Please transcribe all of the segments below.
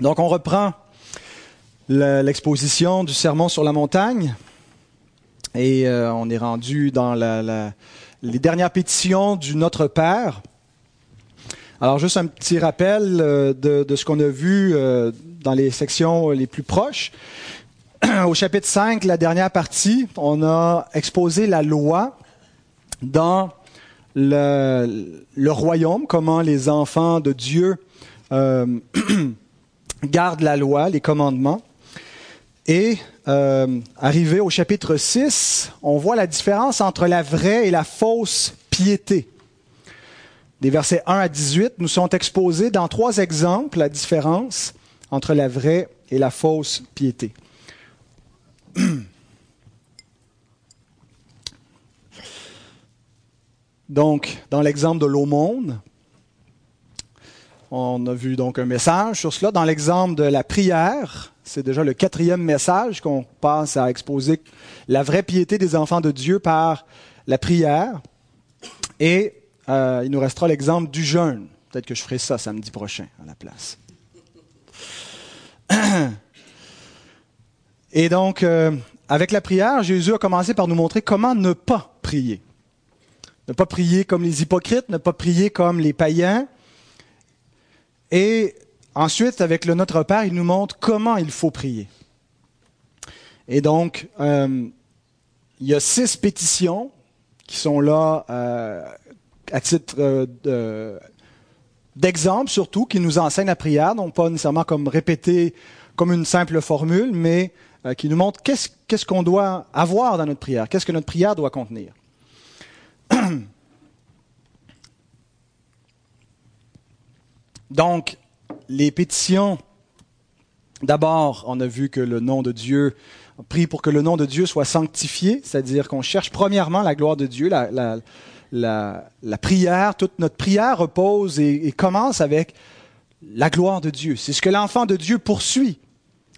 Donc, on reprend l'exposition du sermon sur la montagne et euh, on est rendu dans les dernières pétitions du Notre Père. Alors, juste un petit rappel euh, de, ce qu'on a vu euh, dans les sections les plus proches. Au chapitre 5, la dernière partie, on a exposé la loi dans le, royaume, comment les enfants de Dieu garde la loi, les commandements. Et euh, arrivé au chapitre 6, on voit la différence entre la vraie et la fausse piété. Des versets 1 à 18 nous sont exposés dans trois exemples la différence entre la vraie et la fausse piété. Donc, dans l'exemple de l'aumône, on a vu donc un message sur cela. Dans l'exemple de la prière, c'est déjà le quatrième message qu'on passe à exposer la vraie piété des enfants de Dieu par la prière. Et euh, il nous restera l'exemple du jeûne. Peut-être que je ferai ça samedi prochain à la place. Et donc, euh, avec la prière, Jésus a commencé par nous montrer comment ne pas prier. Ne pas prier comme les hypocrites, ne pas prier comme les païens, et ensuite, avec le Notre Père, il nous montre comment il faut prier. Et donc, euh, il y a six pétitions qui sont là euh, à titre euh, d'exemple surtout, qui nous enseignent la prière, non pas nécessairement comme répéter comme une simple formule, mais qui nous montrent qu'est-ce qu'on doit avoir dans notre prière, qu'est-ce que notre prière doit contenir. Donc, les pétitions, d'abord, on a vu que le nom de Dieu, on prie pour que le nom de Dieu soit sanctifié, c'est-à-dire qu'on cherche premièrement la gloire de Dieu, la, prière, toute notre prière repose et, commence avec la gloire de Dieu. C'est ce que l'enfant de Dieu poursuit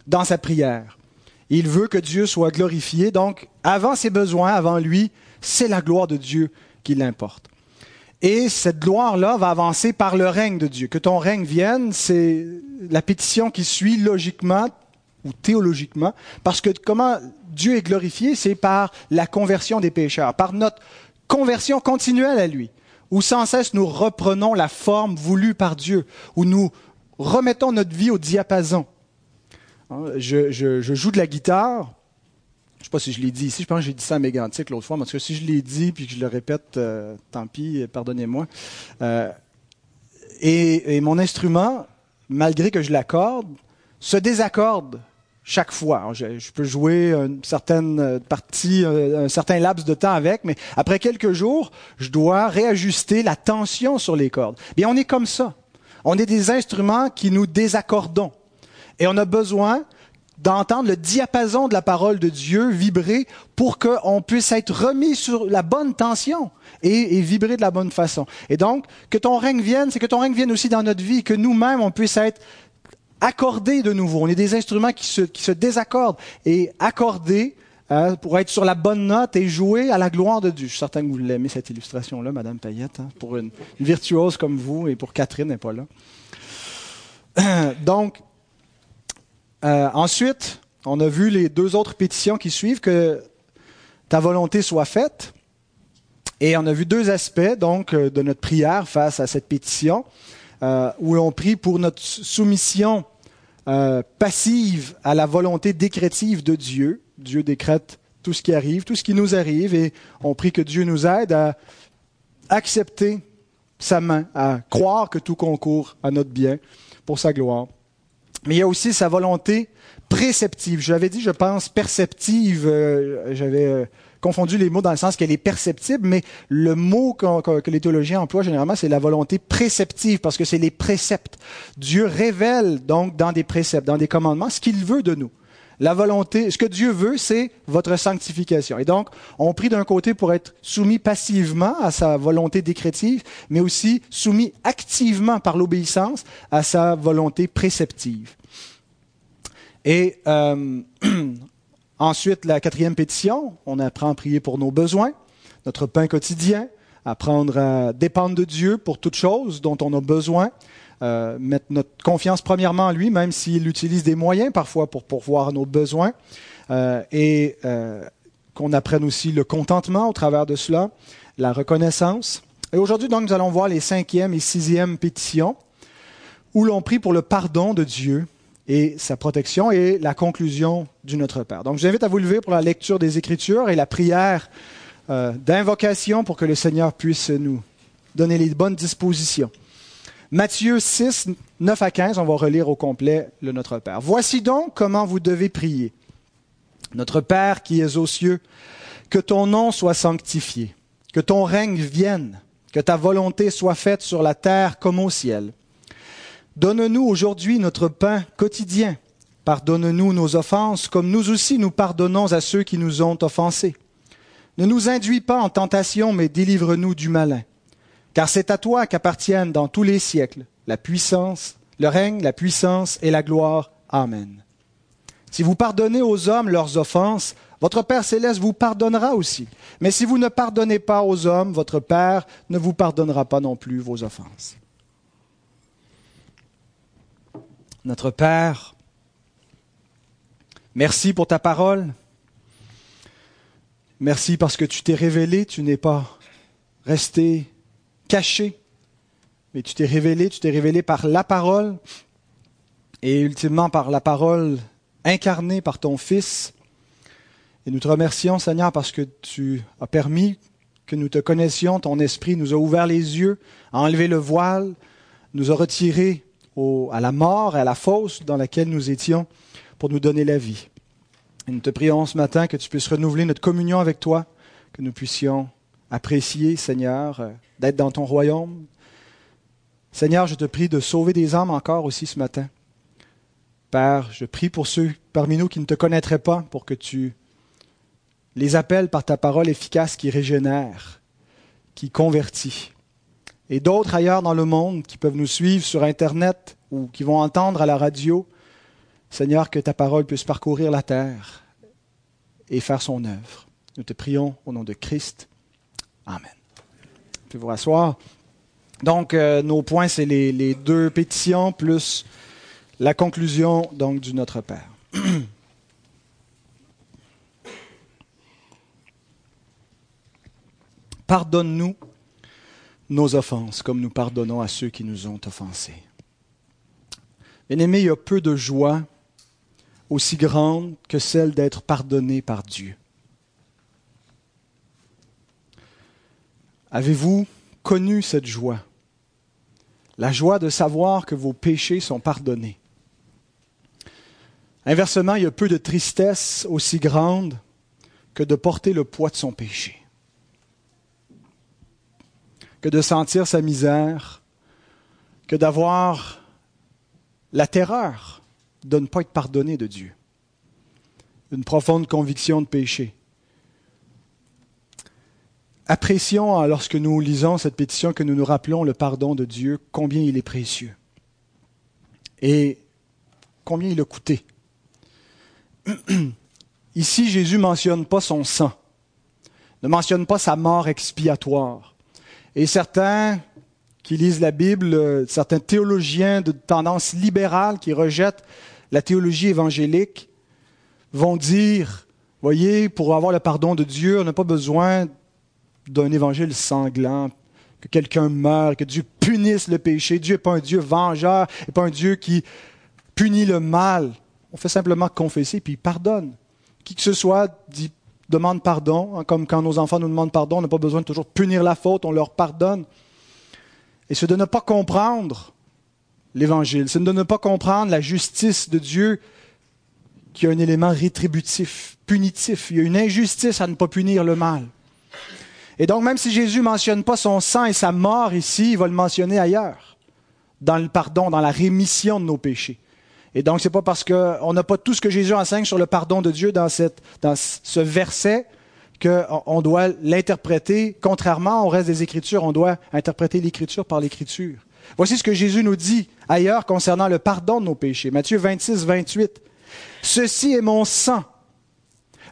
dans sa prière. Il veut que Dieu soit glorifié, donc avant ses besoins, avant lui, c'est la gloire de Dieu qui l'importe. Et cette gloire-là va avancer par le règne de Dieu. Que ton règne vienne, c'est la pétition qui suit logiquement ou théologiquement, parce que comment Dieu est glorifié, c'est par la conversion des pécheurs, par notre conversion continuelle à lui, où sans cesse nous reprenons la forme voulue par Dieu, où nous remettons notre vie au diapason. Hein, je, je joue de la guitare, je ne sais pas si je l'ai dit ici, je pense que j'ai dit ça à Mégantic l'autre fois, mais si je l'ai dit puis que je le répète, euh, tant pis, pardonnez-moi. Euh, et, mon instrument, malgré que je l'accorde, se désaccorde chaque fois. Je, peux jouer une certaine partie, un certain laps de temps avec, mais après quelques jours, je dois réajuster la tension sur les cordes. Bien, on est comme ça. On est des instruments qui nous désaccordons. Et on a besoin d'entendre le diapason de la parole de Dieu vibrer pour qu'on puisse être remis sur la bonne tension et, vibrer de la bonne façon. Et donc, que ton règne vienne, c'est que ton règne vienne aussi dans notre vie, que nous-mêmes, on puisse être accordés de nouveau. On est des instruments qui se, qui se désaccordent et accordés hein, pour être sur la bonne note et jouer à la gloire de Dieu. Je suis certain que vous l'aimez, cette illustration-là, Madame Payette, hein, pour une, virtuose comme vous et pour Catherine n'est pas là. Donc, euh, ensuite, on a vu les deux autres pétitions qui suivent, que ta volonté soit faite. Et on a vu deux aspects donc euh, de notre prière face à cette pétition, euh, où on prie pour notre soumission passive à la volonté décrétive de Dieu. Dieu décrète tout ce qui arrive, tout ce qui nous arrive, et on prie que Dieu nous aide à accepter sa main, à croire que tout concourt à notre bien pour sa gloire mais il y a aussi sa volonté préceptive. Je l'avais dit, je pense, perceptive. Euh, j'avais euh, confondu les mots dans le sens qu'elle est perceptible, mais le mot que les théologiens emploient généralement, c'est la volonté préceptive, parce que c'est les préceptes. Dieu révèle donc dans des préceptes, dans des commandements, ce qu'il veut de nous. La volonté, ce que Dieu veut, c'est votre sanctification. Et donc, on prie d'un côté pour être soumis passivement à sa volonté décrétive, mais aussi soumis activement par l'obéissance à sa volonté préceptive. Et euh, ensuite, la quatrième pétition, on apprend à prier pour nos besoins, notre pain quotidien, apprendre à dépendre de Dieu pour toute chose dont on a besoin, euh, mettre notre confiance premièrement en lui, même s'il utilise des moyens parfois pour pourvoir nos besoins, euh, et euh, qu'on apprenne aussi le contentement au travers de cela, la reconnaissance. Et aujourd'hui, donc, nous allons voir les cinquième et sixième pétitions, où l'on prie pour le pardon de Dieu et sa protection et la conclusion du Notre Père. Donc, je vous invite à vous lever pour la lecture des Écritures et la prière d'invocation pour que le Seigneur puisse nous donner les bonnes dispositions. Matthieu 6, 9 à 15, on va relire au complet le Notre Père. Voici donc comment vous devez prier. Notre Père qui es aux cieux, que ton nom soit sanctifié, que ton règne vienne, que ta volonté soit faite sur la terre comme au ciel. Donne-nous aujourd'hui notre pain quotidien. Pardonne-nous nos offenses, comme nous aussi nous pardonnons à ceux qui nous ont offensés. Ne nous induis pas en tentation, mais délivre-nous du malin. Car c'est à toi qu'appartiennent dans tous les siècles la puissance, le règne, la puissance et la gloire. Amen. Si vous pardonnez aux hommes leurs offenses, votre Père céleste vous pardonnera aussi. Mais si vous ne pardonnez pas aux hommes, votre Père ne vous pardonnera pas non plus vos offenses. Notre Père, merci pour ta parole. Merci parce que tu t'es révélé, tu n'es pas resté caché, mais tu t'es révélé, tu t'es révélé par la parole et ultimement par la parole incarnée par ton Fils. Et nous te remercions, Seigneur, parce que tu as permis que nous te connaissions, ton esprit nous a ouvert les yeux, a enlevé le voile, nous a retirés à la mort et à la fosse dans laquelle nous étions pour nous donner la vie. Et nous te prions ce matin que tu puisses renouveler notre communion avec toi, que nous puissions apprécier, Seigneur, euh, d'être dans ton royaume. Seigneur, je te prie de sauver des âmes encore aussi ce matin. Père, je prie pour ceux parmi nous qui ne te connaîtraient pas, pour que tu les appelles par ta parole efficace qui régénère, qui convertit. Et d'autres ailleurs dans le monde qui peuvent nous suivre sur Internet ou qui vont entendre à la radio, Seigneur, que ta parole puisse parcourir la terre et faire son œuvre. Nous te prions au nom de Christ. Amen. Puis vous rasseoir. Donc, euh, nos points, c'est les, deux pétitions plus la conclusion donc du Notre Père. Pardonne-nous nos offenses, comme nous pardonnons à ceux qui nous ont offensés. Bien-aimé, il y a peu de joie aussi grande que celle d'être pardonné par Dieu. Avez-vous connu cette joie? La joie de savoir que vos péchés sont pardonnés. Inversement, il y a peu de tristesse aussi grande que de porter le poids de son péché, que de sentir sa misère, que d'avoir la terreur de ne pas être pardonné de Dieu, une profonde conviction de péché. Apprécions, lorsque nous lisons cette pétition, que nous nous rappelons le pardon de Dieu, combien il est précieux et combien il a coûté. Ici, Jésus ne mentionne pas son sang, ne mentionne pas sa mort expiatoire. Et certains qui lisent la Bible, certains théologiens de tendance libérale qui rejettent la théologie évangélique, vont dire, voyez, pour avoir le pardon de Dieu, on n'a pas besoin d'un évangile sanglant, que quelqu'un meure, que Dieu punisse le péché. Dieu n'est pas un Dieu vengeur, n'est pas un Dieu qui punit le mal. On fait simplement confesser, puis il pardonne. Qui que ce soit dit, demande pardon, hein, comme quand nos enfants nous demandent pardon, on n'a pas besoin de toujours punir la faute, on leur pardonne. Et c'est de ne pas comprendre l'Évangile, c'est de ne pas comprendre la justice de Dieu qui a un élément rétributif, punitif. Il y a une injustice à ne pas punir le mal. Et donc, même si Jésus ne mentionne pas son sang et sa mort ici, il va le mentionner ailleurs, dans le pardon, dans la rémission de nos péchés. Et donc, ce n'est pas parce qu'on n'a pas tout ce que Jésus enseigne sur le pardon de Dieu dans, dans ce verset qu'on doit l'interpréter, contrairement au reste des Écritures, on doit interpréter l'Écriture par l'Écriture. Voici ce que Jésus nous dit ailleurs concernant le pardon de nos péchés. Matthieu 26, 28. Ceci est mon sang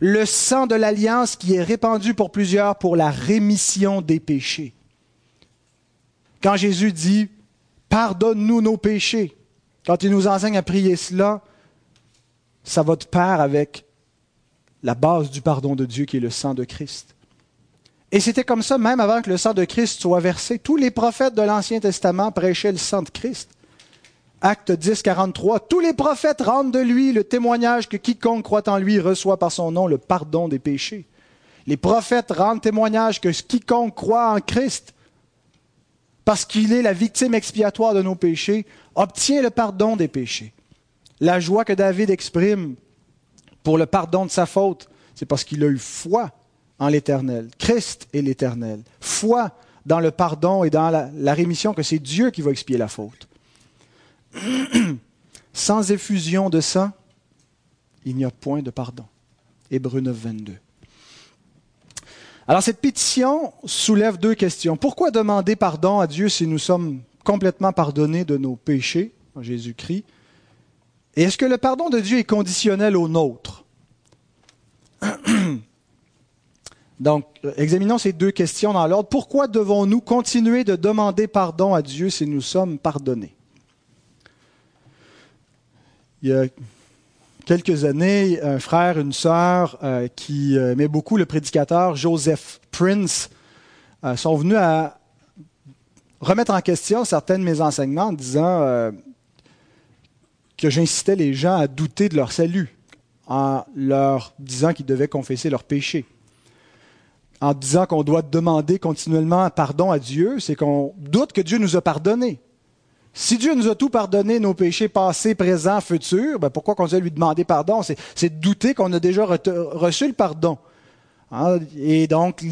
le sang de l'alliance qui est répandu pour plusieurs pour la rémission des péchés. Quand Jésus dit Pardonne-nous nos péchés. Quand il nous enseigne à prier cela, ça va de pair avec la base du pardon de Dieu qui est le sang de Christ. Et c'était comme ça même avant que le sang de Christ soit versé. Tous les prophètes de l'Ancien Testament prêchaient le sang de Christ. Acte 10, 43. Tous les prophètes rendent de lui le témoignage que quiconque croit en lui reçoit par son nom le pardon des péchés. Les prophètes rendent témoignage que quiconque croit en Christ, parce qu'il est la victime expiatoire de nos péchés, obtient le pardon des péchés. La joie que David exprime pour le pardon de sa faute, c'est parce qu'il a eu foi en l'Éternel. Christ est l'Éternel. Foi dans le pardon et dans la, rémission que c'est Dieu qui va expier la faute. Sans effusion de sang, il n'y a point de pardon. Hébreu 9, 22. Alors cette pétition soulève deux questions. Pourquoi demander pardon à Dieu si nous sommes complètement pardonnés de nos péchés en Jésus-Christ? Et est-ce que le pardon de Dieu est conditionnel au nôtre? Donc, examinons ces deux questions dans l'ordre. Pourquoi devons-nous continuer de demander pardon à Dieu si nous sommes pardonnés? Il y a quelques années, un frère, une sœur euh, qui euh, aimait beaucoup le prédicateur Joseph Prince euh, sont venus à remettre en question certains de mes enseignements en disant que j'incitais les gens à douter de leur salut, en leur disant qu'ils devaient confesser leurs péchés. En disant qu'on doit demander continuellement pardon à Dieu, c'est qu'on doute que Dieu nous a pardonné. Si Dieu nous a tout pardonné, nos péchés passés, présents, futurs, ben pourquoi qu'on doit lui demander pardon? C'est douter qu'on a déjà reçu le pardon. Hein? Et donc,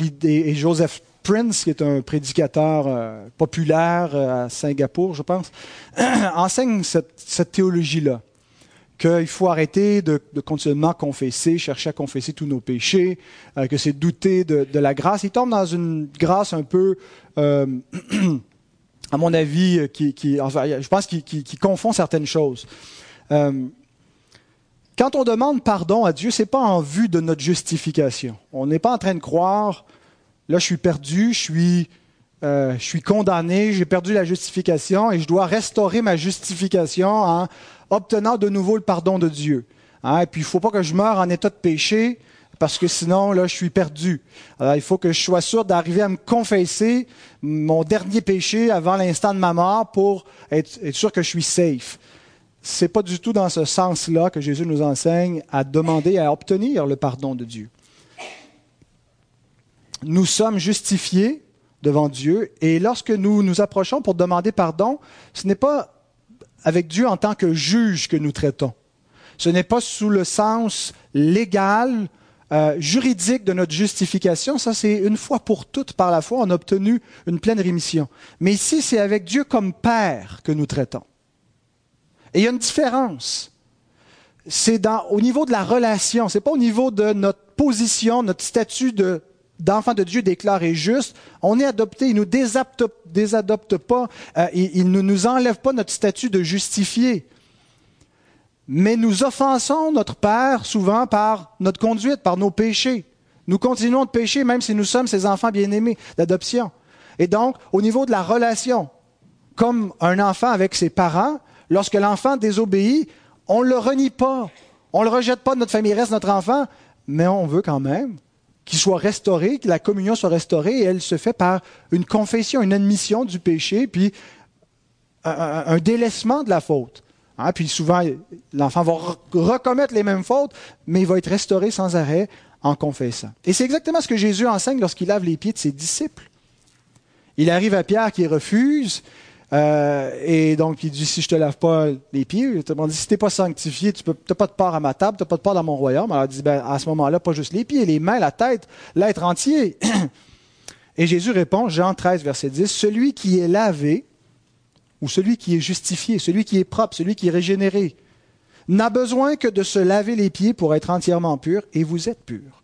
Joseph Prince, qui est un prédicateur euh, populaire euh, à Singapour, je pense, enseigne cette, théologie-là qu'il faut arrêter de, continuellement confesser, chercher à confesser tous nos péchés, euh, que c'est douter de, la grâce. Il tombe dans une grâce un peu à mon avis, euh, qui, je pense qu'il confond certaines choses. Euh, quand on demande pardon à Dieu, ce n'est pas en vue de notre justification. On n'est pas en train de croire, là je suis perdu, je suis, euh, je suis condamné, j'ai perdu la justification et je dois restaurer ma justification en obtenant de nouveau le pardon de Dieu. Hein, et puis il ne faut pas que je meure en état de péché parce que sinon, là, je suis perdu. Alors, il faut que je sois sûr d'arriver à me confesser mon dernier péché avant l'instant de ma mort pour être, sûr que je suis safe. C'est pas du tout dans ce sens-là que Jésus nous enseigne à demander, à obtenir le pardon de Dieu. Nous sommes justifiés devant Dieu et lorsque nous nous approchons pour demander pardon, ce n'est pas avec Dieu en tant que juge que nous traitons. Ce n'est pas sous le sens légal euh, juridique de notre justification, ça c'est une fois pour toutes par la foi, on a obtenu une pleine rémission. Mais ici, c'est avec Dieu comme Père que nous traitons. Et il y a une différence. C'est au niveau de la relation, c'est pas au niveau de notre position, notre statut de, d'enfant de Dieu déclaré juste. On est adopté, il nous désadopte, pas, euh, il ne nous enlève pas notre statut de justifié mais nous offensons notre Père souvent par notre conduite, par nos péchés. Nous continuons de pécher même si nous sommes ses enfants bien-aimés d'adoption. Et donc, au niveau de la relation, comme un enfant avec ses parents, lorsque l'enfant désobéit, on ne le renie pas. On ne le rejette pas de notre famille, reste notre enfant, mais on veut quand même qu'il soit restauré, que la communion soit restaurée, et elle se fait par une confession, une admission du péché, puis un délaissement de la faute. Hein, puis souvent, l'enfant va recommettre les mêmes fautes, mais il va être restauré sans arrêt en confessant. Et c'est exactement ce que Jésus enseigne lorsqu'il lave les pieds de ses disciples. Il arrive à Pierre qui refuse, euh, et donc il dit si je te lave pas les pieds, te dit si t'es pas sanctifié, tu n'as pas de part à ma table, tu n'as pas de part dans mon royaume. Alors il dit ben, à ce moment-là, pas juste les pieds, les mains, la tête, l'être entier. et Jésus répond, Jean 13, verset 10, celui qui est lavé celui qui est justifié, celui qui est propre, celui qui est régénéré, n'a besoin que de se laver les pieds pour être entièrement pur, et vous êtes pur.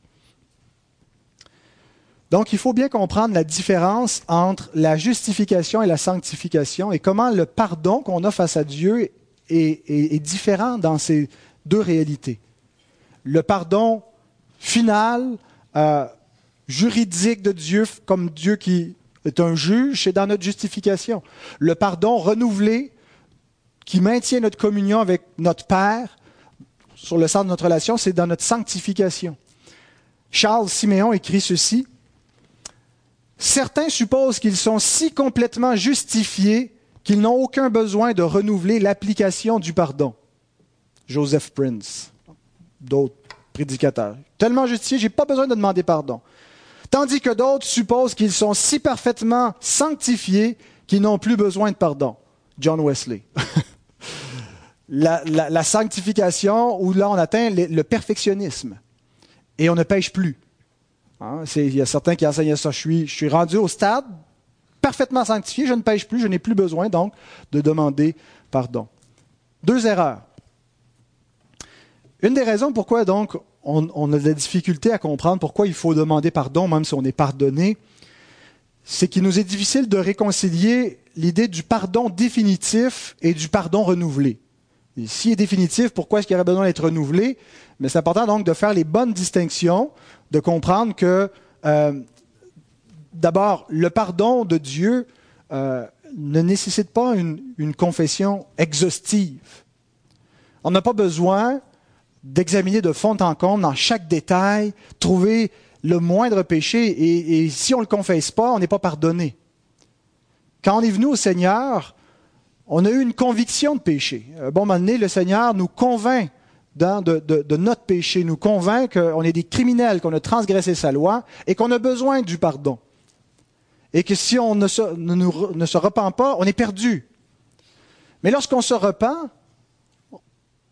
Donc il faut bien comprendre la différence entre la justification et la sanctification, et comment le pardon qu'on a face à Dieu est, différent dans ces deux réalités. Le pardon final, euh, juridique de Dieu, comme Dieu qui est un juge, c'est dans notre justification. Le pardon renouvelé qui maintient notre communion avec notre Père sur le centre de notre relation, c'est dans notre sanctification. Charles Siméon écrit ceci. Certains supposent qu'ils sont si complètement justifiés qu'ils n'ont aucun besoin de renouveler l'application du pardon. Joseph Prince, d'autres prédicateurs. Tellement justifiés, j'ai pas besoin de demander pardon. Tandis que d'autres supposent qu'ils sont si parfaitement sanctifiés qu'ils n'ont plus besoin de pardon. John Wesley. la, sanctification, où là on atteint le, perfectionnisme. Et on ne pêche plus. Hein, il y a certains qui enseignent ça. Je suis, je suis rendu au stade parfaitement sanctifié, je ne pêche plus, je n'ai plus besoin donc de demander pardon. Deux erreurs. Une des raisons pourquoi donc on, on, a de la difficulté à comprendre pourquoi il faut demander pardon même si on est pardonné, c'est qu'il nous est difficile de réconcilier l'idée du pardon définitif et du pardon renouvelé. S'il est définitif, pourquoi est-ce qu'il aurait besoin d'être renouvelé? Mais c'est important donc de faire les bonnes distinctions, de comprendre que euh, d'abord, le pardon de Dieu euh, ne nécessite pas une, une, confession exhaustive. On n'a pas besoin d'examiner de fond en comble dans chaque détail, trouver le moindre péché, et, si on ne le confesse pas, on n'est pas pardonné. Quand on est venu au Seigneur, on a eu une conviction de péché. À un bon moment donné, le Seigneur nous convainc de, notre péché, nous convainc qu'on est des criminels, qu'on a transgressé sa loi et qu'on a besoin du pardon. Et que si on ne se, ne, se repent pas, on est perdu. Mais lorsqu'on se repent,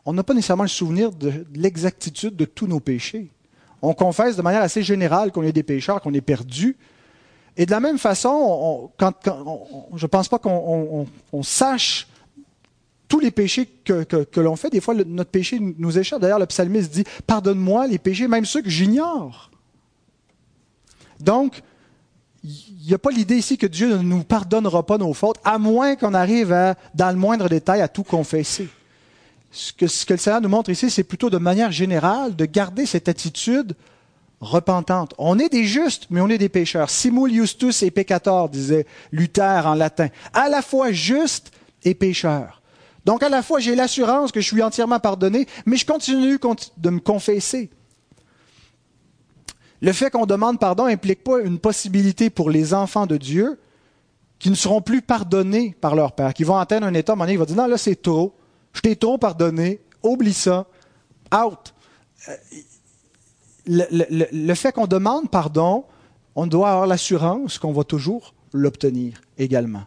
on n'a pas nécessairement le souvenir de l'exactitude de tous nos péchés. On confesse de manière assez générale qu'on est des pécheurs, qu'on est perdus, et de la même façon, quand, je ne pense pas qu'on sache tous les péchés que, l'on fait. Des fois, notre péché nous échappe. D'ailleurs, le psalmiste dit, pardonne-moi les péchés, même ceux que j'ignore. Donc, il n'y a pas l'idée ici que Dieu ne nous pardonnera pas nos fautes, à moins qu'on arrive dans le moindre détail à tout confesser. Ce que, ce que le Seigneur nous montre ici, c'est plutôt de manière générale de garder cette attitude repentante. On est des justes, mais on est des pécheurs. Simul justus et peccator, disait Luther en latin. À la fois juste et pécheur. Donc à la fois j'ai l'assurance que je suis entièrement pardonné, mais je continue de me confesser. Le fait qu'on demande pardon n'implique pas une possibilité pour les enfants de Dieu qui ne seront plus pardonnés par leur Père, qui vont atteindre un état, donné, ils vont dire, non, là c'est trop, je t'ai trop pardonné, oublie ça, out. Euh, le, fait qu'on demande pardon, on doit avoir l'assurance qu'on va toujours l'obtenir également.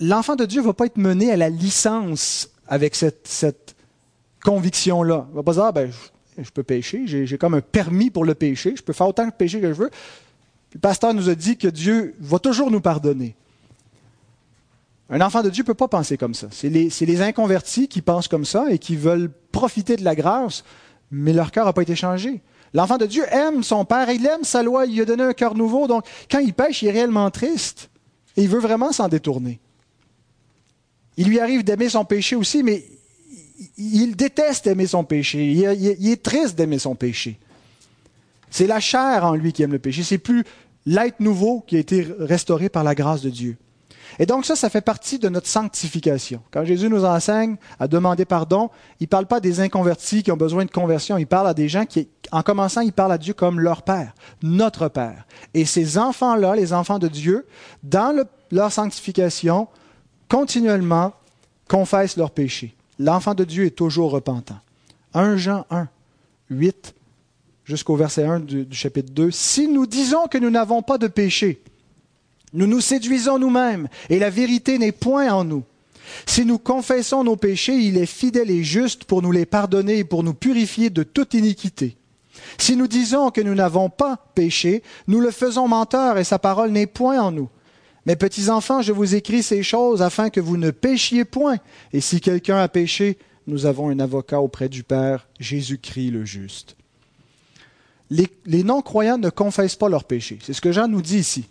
L'enfant de Dieu ne va pas être mené à la licence avec cette, conviction-là. Il va pas dire, ah, ben, je, peux pécher, j'ai comme un permis pour le pécher, je peux faire autant de péché que je veux. Le pasteur nous a dit que Dieu va toujours nous pardonner. Un enfant de Dieu ne peut pas penser comme ça. C'est les, inconvertis qui pensent comme ça et qui veulent profiter de la grâce mais leur cœur n'a pas été changé. L'enfant de Dieu aime son Père, il aime sa loi, il lui a donné un cœur nouveau. Donc, quand il pêche, il est réellement triste. Et il veut vraiment s'en détourner. Il lui arrive d'aimer son péché aussi, mais il déteste aimer son péché. Il est triste d'aimer son péché. C'est la chair en lui qui aime le péché. C'est plus l'être nouveau qui a été restauré par la grâce de Dieu. Et donc ça, ça fait partie de notre sanctification. Quand Jésus nous enseigne à demander pardon, il ne parle pas des inconvertis qui ont besoin de conversion, il parle à des gens qui, en commençant, il parle à Dieu comme leur Père, notre Père. Et ces enfants-là, les enfants de Dieu, dans leur sanctification, continuellement confessent leurs péchés. L'enfant de Dieu est toujours repentant. 1 Jean 1, 8 jusqu'au verset 1 du, du chapitre 2. Si nous disons que nous n'avons pas de péché, nous nous séduisons nous-mêmes et la vérité n'est point en nous. Si nous confessons nos péchés, il est fidèle et juste pour nous les pardonner et pour nous purifier de toute iniquité. Si nous disons que nous n'avons pas péché, nous le faisons menteur et sa parole n'est point en nous. Mes petits enfants, je vous écris ces choses afin que vous ne péchiez point. Et si quelqu'un a péché, nous avons un avocat auprès du Père, Jésus-Christ le juste. Les, les non-croyants ne confessent pas leurs péchés. C'est ce que Jean nous dit ici.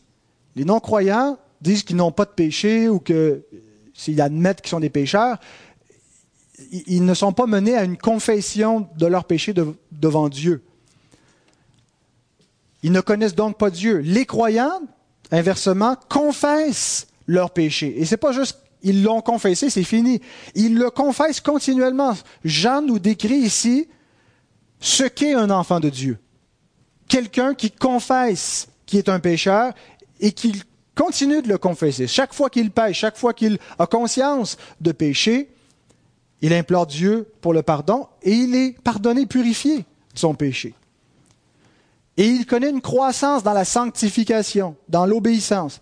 Les non-croyants disent qu'ils n'ont pas de péché ou que s'ils admettent qu'ils sont des pécheurs, ils ne sont pas menés à une confession de leur péché devant Dieu. Ils ne connaissent donc pas Dieu. Les croyants inversement, confessent leurs péchés. Et c'est pas juste ils l'ont confessé, c'est fini. Ils le confessent continuellement. Jean nous décrit ici ce qu'est un enfant de Dieu. Quelqu'un qui confesse qui est un pécheur et qui continue de le confesser. Chaque fois qu'il pêche, chaque fois qu'il a conscience de péché, il implore Dieu pour le pardon et il est pardonné, purifié de son péché. Et il connaît une croissance dans la sanctification, dans l'obéissance.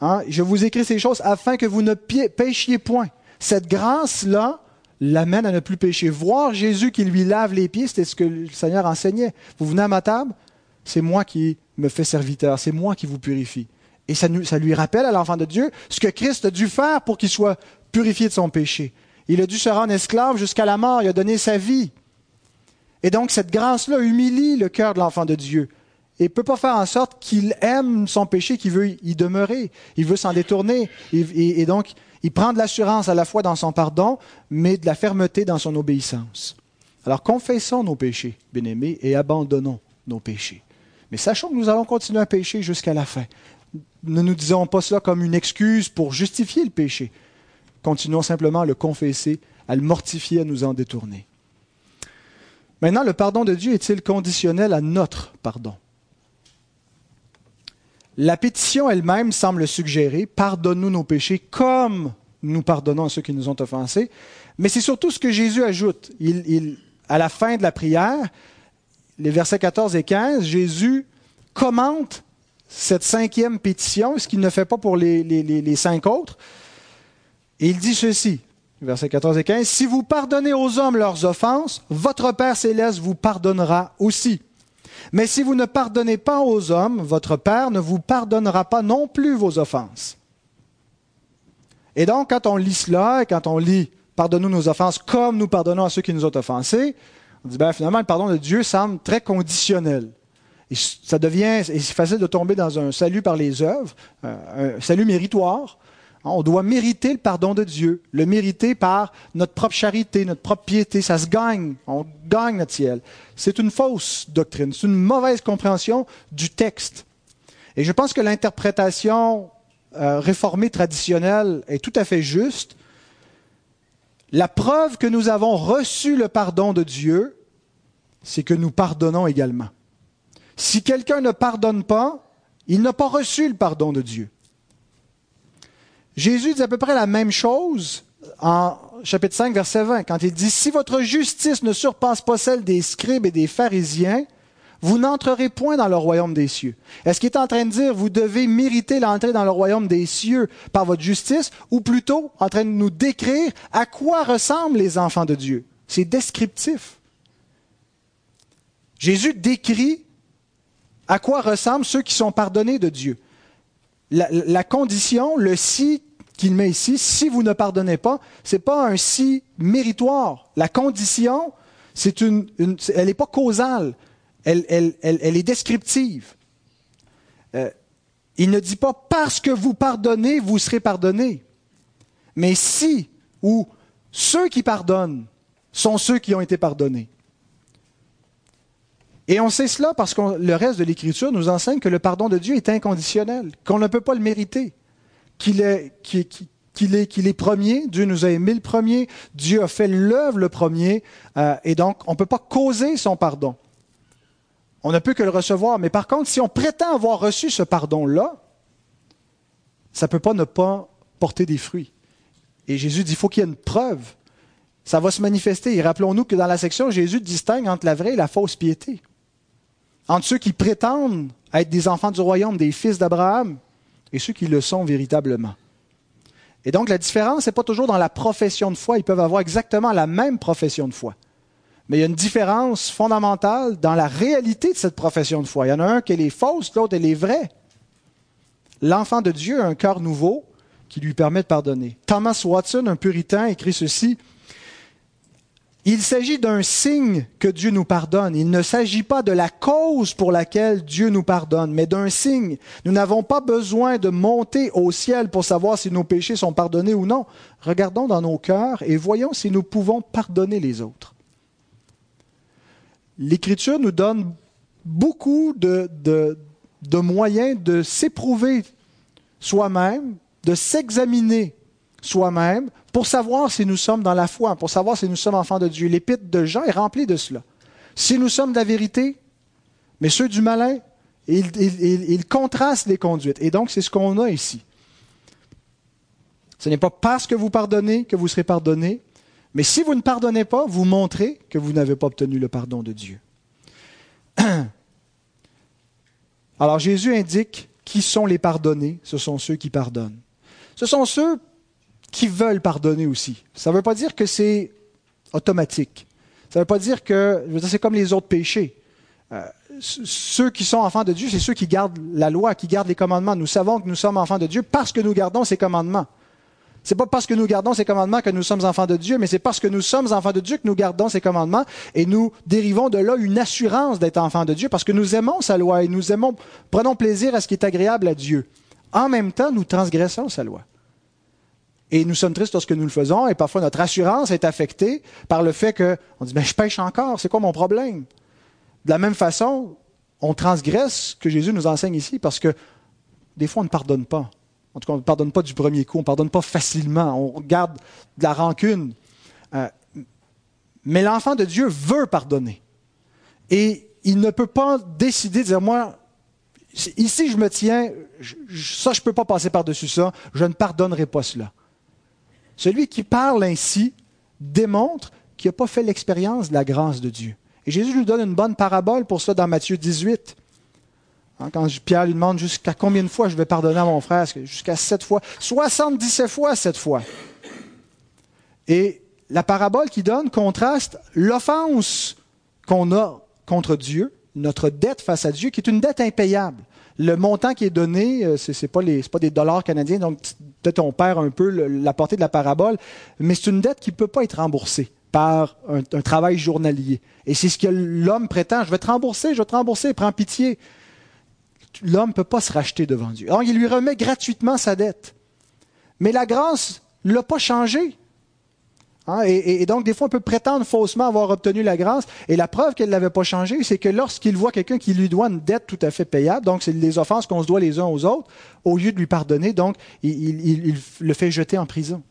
Hein? Je vous écris ces choses afin que vous ne péchiez point. Cette grâce-là l'amène à ne plus pécher. Voir Jésus qui lui lave les pieds, c'était ce que le Seigneur enseignait. Vous venez à ma table, c'est moi qui me fais serviteur, c'est moi qui vous purifie. Et ça, lui rappelle à l'enfant de Dieu ce que Christ a dû faire pour qu'il soit purifié de son péché. Il a dû se rendre esclave jusqu'à la mort, il a donné sa vie. Et donc cette grâce-là humilie le cœur de l'enfant de Dieu et ne peut pas faire en sorte qu'il aime son péché, qu'il veut y demeurer, il veut s'en détourner. Et, donc, il prend de l'assurance à la fois dans son pardon, mais de la fermeté dans son obéissance. Alors, confessons nos péchés, bien-aimés, et abandonnons nos péchés. Mais sachons que nous allons continuer à pécher jusqu'à la fin. Ne nous disons pas cela comme une excuse pour justifier le péché. Continuons simplement à le confesser, à le mortifier, à nous en détourner. Maintenant, le pardon de Dieu est-il conditionnel à notre pardon? La pétition elle-même semble suggérer pardonne-nous nos péchés comme nous pardonnons à ceux qui nous ont offensés. Mais c'est surtout ce que Jésus ajoute. Il, à la fin de la prière, les versets 14 et 15, Jésus commente cette cinquième pétition, ce qu'il ne fait pas pour les, les cinq autres. Il dit ceci, versets 14 et 15, Si vous pardonnez aux hommes leurs offenses, votre Père céleste vous pardonnera aussi. Mais si vous ne pardonnez pas aux hommes, votre Père ne vous pardonnera pas non plus vos offenses. Et donc, quand on lit cela, et quand on lit Pardonne-nous nos offenses comme nous pardonnons à ceux qui nous ont offensés, on dit, ben, finalement, le pardon de Dieu semble très conditionnel. Et ça devient, c'est facile de tomber dans un salut par les œuvres, euh, un salut méritoire, on doit mériter le pardon de Dieu, le mériter par notre propre charité, notre propre piété. Ça se gagne. On gagne notre ciel. C'est une fausse doctrine. C'est une mauvaise compréhension du texte. Et je pense que l'interprétation euh, réformée traditionnelle est tout à fait juste. La preuve que nous avons reçu le pardon de Dieu, c'est que nous pardonnons également. Si quelqu'un ne pardonne pas, il n'a pas reçu le pardon de Dieu. Jésus dit à peu près la même chose en chapitre 5, verset 20, quand il dit, Si votre justice ne surpasse pas celle des scribes et des pharisiens, vous n'entrerez point dans le royaume des cieux. Est-ce qu'il est en train de dire, vous devez mériter l'entrée dans le royaume des cieux par votre justice, ou plutôt en train de nous décrire à quoi ressemblent les enfants de Dieu? C'est descriptif. Jésus décrit à quoi ressemblent ceux qui sont pardonnés de Dieu? La, condition, le si qu'il met ici, si vous ne pardonnez pas, ce n'est pas un si méritoire. La condition, c'est une, elle n'est pas causale, elle, est descriptive. Euh, il ne dit pas parce que vous pardonnez, vous serez pardonné. Mais si ou ceux qui pardonnent sont ceux qui ont été pardonnés. Et on sait cela parce que le reste de l'Écriture nous enseigne que le pardon de Dieu est inconditionnel, qu'on ne peut pas le mériter qu'il est, qu'il est, qu'il est premier, Dieu nous a aimés le premier, Dieu a fait l'œuvre le premier, euh, et donc on ne peut pas causer son pardon. On ne peut que le recevoir. Mais par contre, si on prétend avoir reçu ce pardon-là, ça ne peut pas ne pas porter des fruits. Et Jésus dit, il faut qu'il y ait une preuve. Ça va se manifester. Et rappelons-nous que dans la section, Jésus distingue entre la vraie et la fausse piété. Entre ceux qui prétendent être des enfants du royaume, des fils d'Abraham, et ceux qui le sont véritablement. Et donc la différence n'est pas toujours dans la profession de foi. Ils peuvent avoir exactement la même profession de foi. Mais il y a une différence fondamentale dans la réalité de cette profession de foi. Il y en a un qui est fausse, l'autre elle est vraie. L'enfant de Dieu a un cœur nouveau qui lui permet de pardonner. Thomas Watson, un puritain, écrit ceci il s'agit d'un signe que Dieu nous pardonne. Il ne s'agit pas de la cause pour laquelle Dieu nous pardonne, mais d'un signe. Nous n'avons pas besoin de monter au ciel pour savoir si nos péchés sont pardonnés ou non. Regardons dans nos cœurs et voyons si nous pouvons pardonner les autres. L'Écriture nous donne beaucoup de, moyens de s'éprouver soi-même, de s'examiner soi-même pour savoir si nous sommes dans la foi, pour savoir si nous sommes enfants de Dieu. L'épître de Jean est remplie de cela. Si nous sommes de la vérité, mais ceux du malin, ils, contrastent les conduites. Et donc, c'est ce qu'on a ici. Ce n'est pas parce que vous pardonnez que vous serez pardonné, mais si vous ne pardonnez pas, vous montrez que vous n'avez pas obtenu le pardon de Dieu. Alors Jésus indique qui sont les pardonnés, ce sont ceux qui pardonnent. Ce sont ceux qui veulent pardonner aussi. Ça ne veut pas dire que c'est automatique. Ça ne veut pas dire que c'est comme les autres péchés. Euh, ceux qui sont enfants de Dieu, c'est ceux qui gardent la loi, qui gardent les commandements. Nous savons que nous sommes enfants de Dieu parce que nous gardons ces commandements. C'est pas parce que nous gardons ces commandements que nous sommes enfants de Dieu, mais c'est parce que nous sommes enfants de Dieu que nous gardons ces commandements et nous dérivons de là une assurance d'être enfants de Dieu parce que nous aimons sa loi et nous aimons, prenons plaisir à ce qui est agréable à Dieu. En même temps, nous transgressons sa loi. Et nous sommes tristes lorsque nous le faisons, et parfois notre assurance est affectée par le fait qu'on dit, mais je pêche encore, c'est quoi mon problème? De la même façon, on transgresse ce que Jésus nous enseigne ici, parce que des fois, on ne pardonne pas. En tout cas, on ne pardonne pas du premier coup, on ne pardonne pas facilement, on garde de la rancune. Euh, mais l'enfant de Dieu veut pardonner. Et il ne peut pas décider de dire, moi, ici je me tiens, ça je ne peux pas passer par-dessus ça, je ne pardonnerai pas cela. Celui qui parle ainsi démontre qu'il n'a pas fait l'expérience de la grâce de Dieu. Et Jésus nous donne une bonne parabole pour cela dans Matthieu 18. Hein, quand Pierre lui demande jusqu'à combien de fois je vais pardonner à mon frère, jusqu'à sept fois, 77 fois cette fois. Et la parabole qu'il donne contraste l'offense qu'on a contre Dieu, notre dette face à Dieu, qui est une dette impayable le montant qui est donné, euh, ce n'est pas, pas des dollars canadiens, donc peut-être on perd un peu la portée de la parabole, mais c'est une dette qui ne peut pas être remboursée par un, travail journalier. Et c'est ce que l'homme prétend. Je vais te rembourser, je vais te rembourser, prends pitié. L'homme ne peut pas se racheter devant Dieu. Alors il lui remet gratuitement sa dette. Mais la grâce ne l'a pas changé. Hein, et, donc, des fois, on peut prétendre faussement avoir obtenu la grâce. Et la preuve qu'elle ne l'avait pas changé, c'est que lorsqu'il voit quelqu'un qui lui doit une dette tout à fait payable, donc c'est les offenses qu'on se doit les uns aux autres, au lieu de lui pardonner, donc, il, le fait jeter en prison.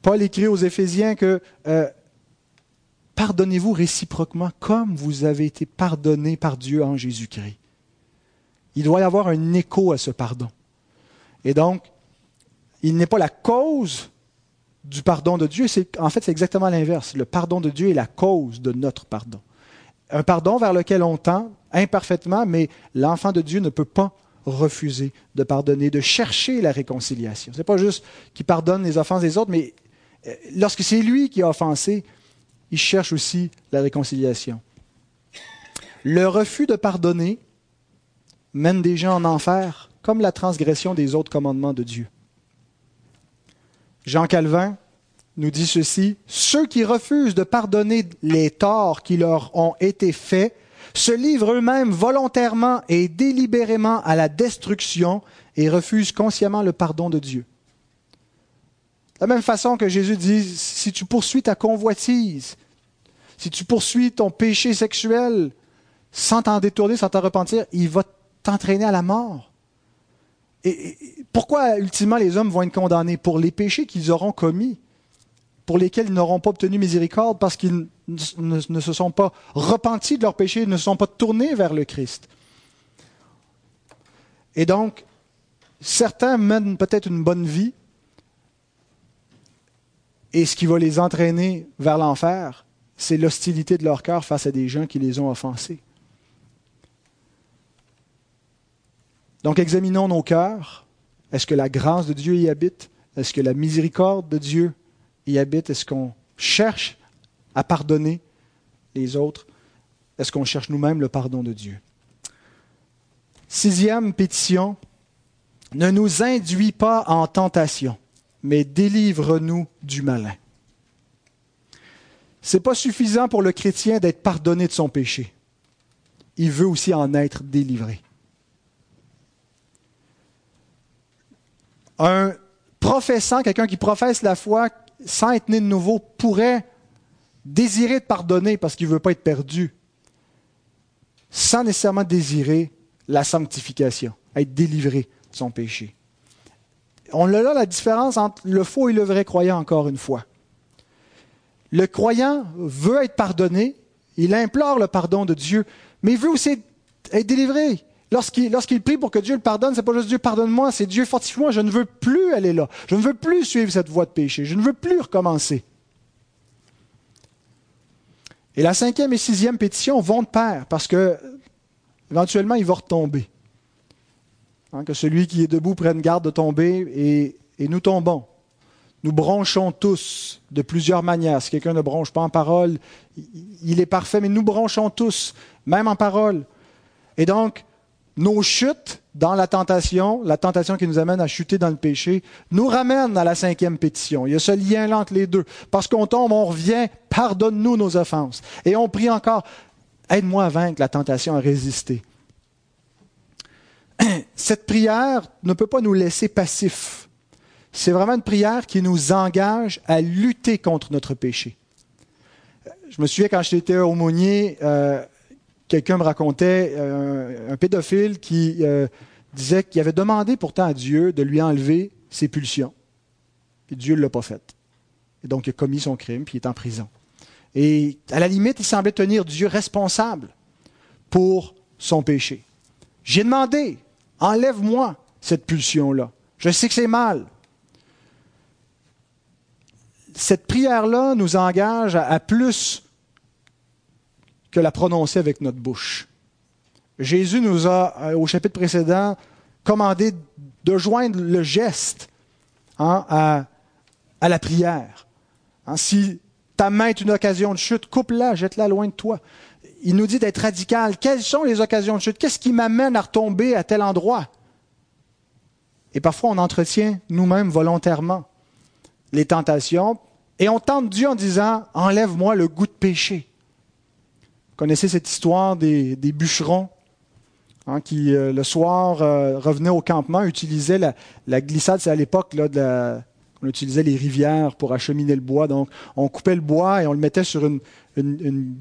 Paul écrit aux Éphésiens que euh, pardonnez-vous réciproquement comme vous avez été pardonné par Dieu en Jésus-Christ. Il doit y avoir un écho à ce pardon. Et donc, il n'est pas la cause du pardon de Dieu, c'est en fait c'est exactement l'inverse. Le pardon de Dieu est la cause de notre pardon. Un pardon vers lequel on tend imparfaitement, mais l'enfant de Dieu ne peut pas refuser de pardonner, de chercher la réconciliation. Ce n'est pas juste qu'il pardonne les offenses des autres, mais euh, lorsque c'est lui qui a offensé, il cherche aussi la réconciliation. Le refus de pardonner mène des gens en enfer, comme la transgression des autres commandements de Dieu. Jean Calvin nous dit ceci, Ceux qui refusent de pardonner les torts qui leur ont été faits se livrent eux-mêmes volontairement et délibérément à la destruction et refusent consciemment le pardon de Dieu. De la même façon que Jésus dit, si tu poursuis ta convoitise, si tu poursuis ton péché sexuel sans t'en détourner, sans t'en repentir, il va t'entraîner à la mort. Et, pourquoi, ultimement, les hommes vont être condamnés? Pour les péchés qu'ils auront commis, pour lesquels ils n'auront pas obtenu miséricorde, parce qu'ils ne, se sont pas repentis de leurs péchés, ne se sont pas tournés vers le Christ. Et donc, certains mènent peut-être une bonne vie, et ce qui va les entraîner vers l'enfer, c'est l'hostilité de leur cœur face à des gens qui les ont offensés. Donc examinons nos cœurs. Est-ce que la grâce de Dieu y habite? Est-ce que la miséricorde de Dieu y habite? Est-ce qu'on cherche à pardonner les autres? Est-ce qu'on cherche nous-mêmes le pardon de Dieu? Sixième pétition, ne nous induis pas en tentation, mais délivre-nous du malin. Ce n'est pas suffisant pour le chrétien d'être pardonné de son péché. Il veut aussi en être délivré. Un professant, quelqu'un qui professe la foi sans être né de nouveau, pourrait désirer de pardonner parce qu'il ne veut pas être perdu, sans nécessairement désirer la sanctification, être délivré son péché. On a là la différence entre le faux et le vrai croyant, encore une fois. Le croyant veut être pardonné, il implore le pardon de Dieu, mais il veut aussi être délivré. Lorsqu'il prie pour que Dieu le pardonne, c'est pas juste Dieu pardonne-moi, c'est Dieu fortifie-moi, je ne veux plus aller là. Je ne veux plus suivre cette voie de péché. Je ne veux plus recommencer. Et la cinquième et sixième pétition vont de pair, parce que éventuellement, il va retomber. Hein, que celui qui est debout prenne garde de tomber, et, et nous tombons. Nous bronchons tous de plusieurs manières. Si quelqu'un ne bronche pas en parole, il est parfait, mais nous bronchons tous, même en parole. Et donc, nos chutes dans la tentation, la tentation qui nous amène à chuter dans le péché, nous ramène à la cinquième pétition. Il y a ce lien-là entre les deux. Parce qu'on tombe, on revient, pardonne-nous nos offenses. Et on prie encore, aide-moi à vaincre la tentation à résister. Cette prière ne peut pas nous laisser passifs. C'est vraiment une prière qui nous engage à lutter contre notre péché. Je me souviens quand j'étais aumônier, euh, quelqu'un me racontait euh, un pédophile qui euh, disait qu'il avait demandé pourtant à Dieu de lui enlever ses pulsions. Et Dieu ne l'a pas fait. Et donc il a commis son crime, puis il est en prison. Et à la limite, il semblait tenir Dieu responsable pour son péché. J'ai demandé, enlève-moi cette pulsion-là. Je sais que c'est mal. Cette prière-là nous engage à plus que la prononcer avec notre bouche. Jésus nous a, euh, au chapitre précédent, commandé de joindre le geste hein, à, la prière. Hein, si ta main est une occasion de chute, coupe-la, jette-la loin de toi. Il nous dit d'être radical. Quelles sont les occasions de chute? Qu'est-ce qui m'amène à retomber à tel endroit? Et parfois, on entretient nous-mêmes volontairement les tentations et on tente Dieu en disant Enlève-moi le goût de péché. Vous connaissez cette histoire des, bûcherons hein, qui, euh, le soir, euh, revenaient au campement, utilisaient la, glissade. C'est à l'époque là, utilisait les rivières pour acheminer le bois. Donc, on coupait le bois et on le mettait sur une,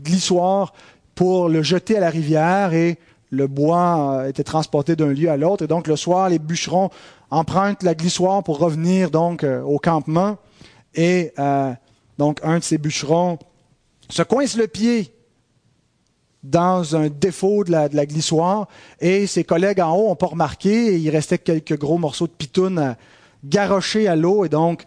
glissoire pour le jeter à la rivière et le bois euh, était transporté d'un lieu à l'autre. Et donc, le soir, les bûcherons empruntent la glissoire pour revenir donc au campement. Et donc, un de ces bûcherons se coince le pied dans un défaut de la, glissoire et ses collègues en haut n'ont pas remarqué il restait quelques gros morceaux de pitoune à, garrochés à l'eau et donc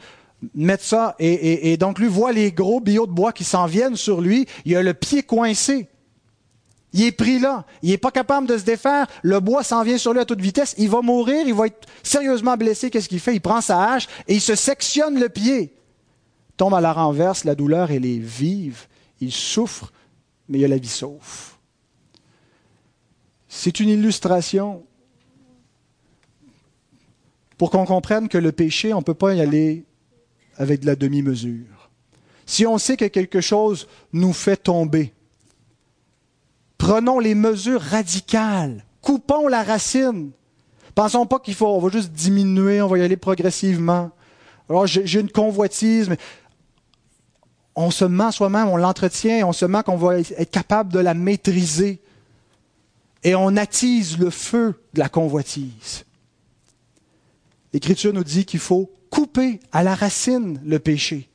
mettre ça et, donc lui voit les gros billots de bois qui s'en viennent sur lui, il a le pied coincé. Il est pris là. Il n'est pas capable de se défaire. Le bois s'en vient sur lui à toute vitesse. Il va mourir. Il va être sérieusement blessé. Qu'est-ce qu'il fait? Il prend sa hache et il se sectionne le pied. Tombe à la renverse. La douleur, elle est vive. Il souffre mais il y a la vie sauve. C'est une illustration pour qu'on comprenne que le péché, on ne peut pas y aller avec de la demi-mesure. Si on sait que quelque chose nous fait tomber, prenons les mesures radicales, coupons la racine. Pensons pas qu'il faut, on va juste diminuer, on va y aller progressivement. Alors j'ai une convoitise, mais on se ment soi-même, on l'entretient, on se ment qu'on va être capable de la maîtriser. Et on attise le feu de la convoitise. L'Écriture nous dit qu'il faut couper à la racine le péché.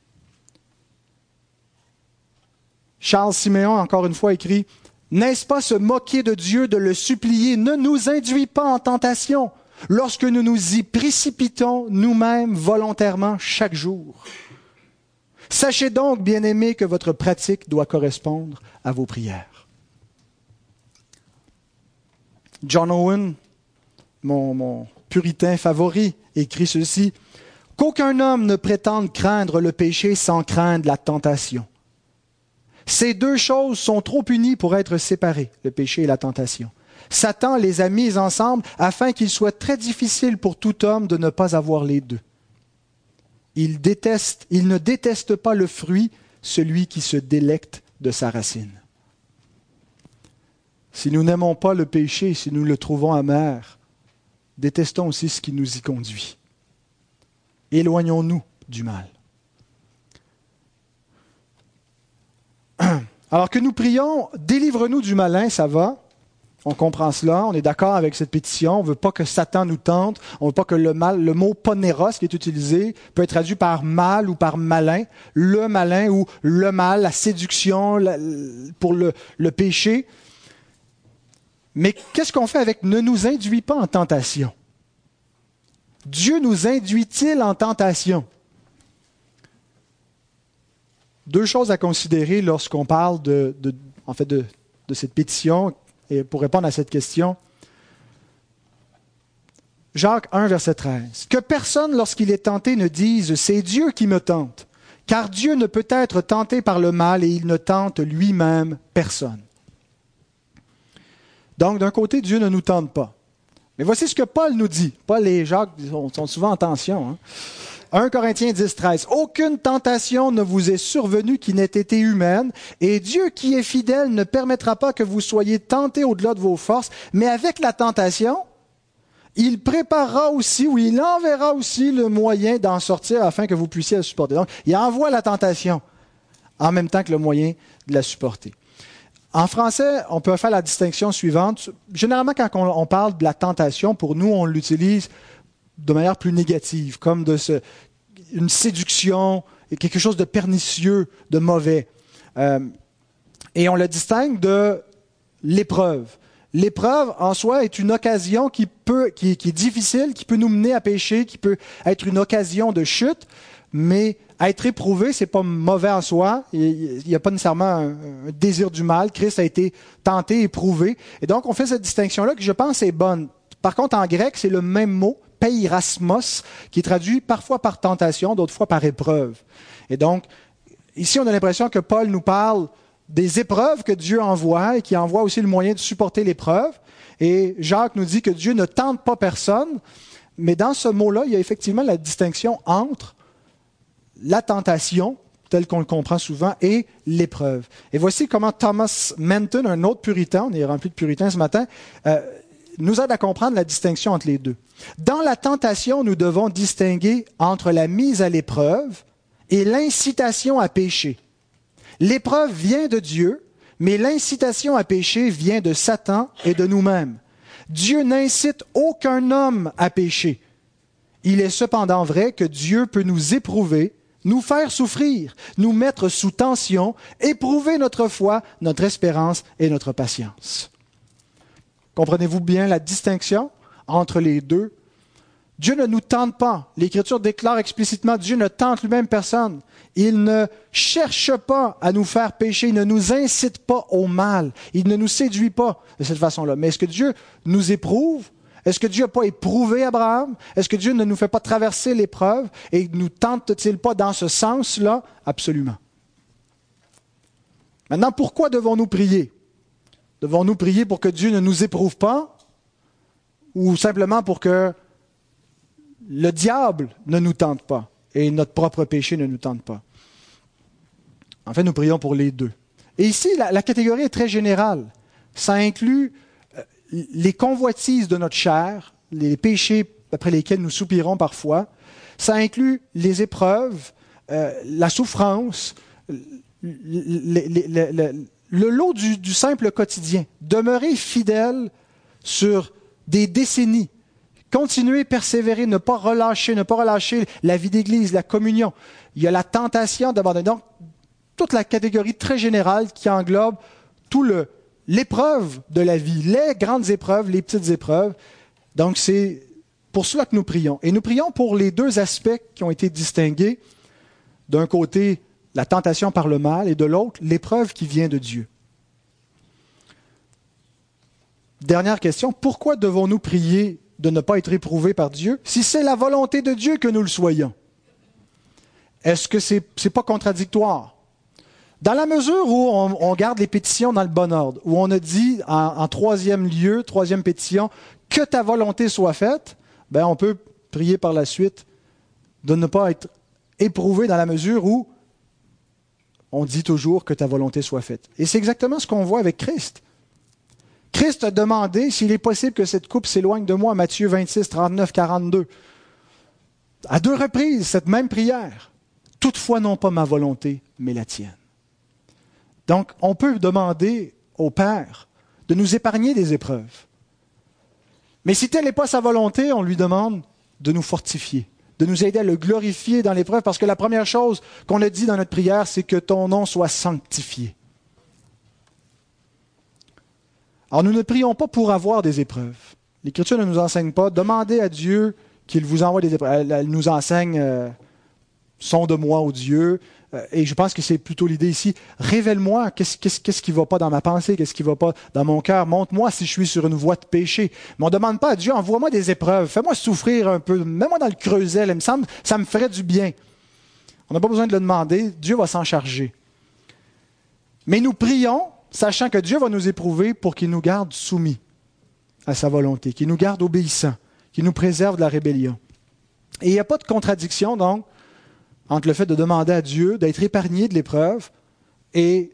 Charles Siméon, encore une fois, écrit N'est-ce pas se moquer de Dieu de le supplier? Ne nous induis pas en tentation lorsque nous nous y précipitons nous-mêmes volontairement chaque jour. Sachez donc, bien-aimés, que votre pratique doit correspondre à vos prières. John Owen, mon, puritain favori, écrit ceci Qu'aucun homme ne prétende craindre le péché sans craindre la tentation. Ces deux choses sont trop unies pour être séparées, le péché et la tentation. Satan les a mises ensemble afin qu'il soit très difficile pour tout homme de ne pas avoir les deux. Il, déteste, il ne déteste pas le fruit, celui qui se délecte de sa racine. Si nous n'aimons pas le péché, si nous le trouvons amer, détestons aussi ce qui nous y conduit. Éloignons-nous du mal. Alors que nous prions, délivre-nous du malin, ça va. On comprend cela, on est d'accord avec cette pétition, on ne veut pas que Satan nous tente, on ne veut pas que le mal, le mot poneros qui est utilisé peut être traduit par mal ou par malin, le malin ou le mal, la séduction pour le, péché. Mais qu'est-ce qu'on fait avec ne nous induit pas en tentation? Dieu nous induit-il en tentation? Deux choses à considérer lorsqu'on parle de, en fait de cette pétition et pour répondre à cette question. Jacques 1, verset 13. Que personne, lorsqu'il est tenté, ne dise C'est Dieu qui me tente, car Dieu ne peut être tenté par le mal et il ne tente lui-même personne. Donc, d'un côté, Dieu ne nous tente pas. Mais voici ce que Paul nous dit. Paul et Jacques sont souvent en tension. Hein? 1 Corinthiens 10, 13. Aucune tentation ne vous est survenue qui n'ait été humaine, et Dieu qui est fidèle ne permettra pas que vous soyez tentés au-delà de vos forces, mais avec la tentation, il préparera aussi, ou il enverra aussi le moyen d'en sortir afin que vous puissiez la supporter. Donc, il envoie la tentation en même temps que le moyen de la supporter. En français, on peut faire la distinction suivante. Généralement, quand on parle de la tentation, pour nous, on l'utilise de manière plus négative, comme une séduction, quelque chose de pernicieux, de mauvais. Euh, et on le distingue de l'épreuve. L'épreuve en soi est une occasion qui, peut, qui, est difficile, qui peut nous mener à pécher, qui peut être une occasion de chute, mais être éprouvé, c'est pas mauvais en soi. Il n'y a pas nécessairement un, un, désir du mal. Christ a été tenté, éprouvé. Et donc, on fait cette distinction-là que je pense est bonne. Par contre, en grec, c'est le même mot, peirasmos, qui est traduit parfois par tentation, d'autres fois par épreuve. Et donc, ici, on a l'impression que Paul nous parle des épreuves que Dieu envoie et qui envoie aussi le moyen de supporter l'épreuve. Et Jacques nous dit que Dieu ne tente pas personne, mais dans ce mot-là, il y a effectivement la distinction entre la tentation, telle qu'on le comprend souvent, et l'épreuve. Et voici comment Thomas Menton, un autre puritain, on est rempli de puritains ce matin, euh, nous aide à comprendre la distinction entre les deux. Dans la tentation, nous devons distinguer entre la mise à l'épreuve et l'incitation à pécher. L'épreuve vient de Dieu, mais l'incitation à pécher vient de Satan et de nous-mêmes. Dieu n'incite aucun homme à pécher. Il est cependant vrai que Dieu peut nous éprouver, nous faire souffrir, nous mettre sous tension, éprouver notre foi, notre espérance et notre patience. Comprenez-vous bien la distinction entre les deux? Dieu ne nous tente pas. L'Écriture déclare explicitement, Dieu ne tente lui-même personne. Il ne cherche pas à nous faire pécher, il ne nous incite pas au mal, il ne nous séduit pas de cette façon-là. Mais est-ce que Dieu nous éprouve? Est-ce que Dieu n'a pas éprouvé Abraham? Est-ce que Dieu ne nous fait pas traverser l'épreuve? Et nous tente-t-il pas dans ce sens-là? Absolument. Maintenant, pourquoi devons-nous prier? Devons-nous prier pour que Dieu ne nous éprouve pas ou simplement pour que le diable ne nous tente pas et notre propre péché ne nous tente pas? En fait, nous prions pour les deux. Et ici, la, catégorie est très générale. Ça inclut euh, les convoitises de notre chair, les péchés après lesquels nous soupirons parfois. Ça inclut les épreuves, euh, la souffrance, le lot du, simple quotidien. Demeurer fidèle sur des décennies. Continuer, persévérer, ne pas relâcher, ne pas relâcher la vie d'Église, la communion. Il y a la tentation d'abandonner. Donc, toute la catégorie très générale qui englobe tout le, l'épreuve de la vie, les grandes épreuves, les petites épreuves. Donc, c'est pour cela que nous prions. Et nous prions pour les deux aspects qui ont été distingués. D'un côté, la tentation par le mal, et de l'autre, l'épreuve qui vient de Dieu. Dernière question, pourquoi devons-nous prier de ne pas être éprouvés par Dieu si c'est la volonté de Dieu que nous le soyons? Est-ce que ce n'est pas contradictoire? Dans la mesure où on, garde les pétitions dans le bon ordre, où on a dit en, troisième lieu, troisième pétition, que ta volonté soit faite, ben on peut prier par la suite de ne pas être éprouvé dans la mesure où on dit toujours que ta volonté soit faite. Et c'est exactement ce qu'on voit avec Christ. Christ a demandé s'il est possible que cette coupe s'éloigne de moi, Matthieu 26, 39, 42. À deux reprises, cette même prière. Toutefois, non pas ma volonté, mais la tienne. Donc, on peut demander au Père de nous épargner des épreuves. Mais si telle n'est pas sa volonté, on lui demande de nous fortifier, de nous aider à le glorifier dans l'épreuve, parce que la première chose qu'on a dit dans notre prière, c'est que ton nom soit sanctifié. Alors nous ne prions pas pour avoir des épreuves. L'Écriture ne nous enseigne pas. Demandez à Dieu qu'il vous envoie des épreuves. Elle, nous enseigne euh, son de moi, au Dieu. Euh, et je pense que c'est plutôt l'idée ici. Révèle-moi qu'est-ce, qu'est-ce, qui ne va pas dans ma pensée, qu'est-ce qui ne va pas dans mon cœur? Montre-moi si je suis sur une voie de péché. Mais on ne demande pas à Dieu, envoie-moi des épreuves. Fais-moi souffrir un peu. Mets-moi dans le creuset. Il me semble ça me ferait du bien. On n'a pas besoin de le demander. Dieu va s'en charger. Mais nous prions, sachant que Dieu va nous éprouver pour qu'il nous garde soumis à sa volonté, qu'il nous garde obéissants, qu'il nous préserve de la rébellion. Et il n'y a pas de contradiction, donc, entre le fait de demander à Dieu d'être épargné de l'épreuve et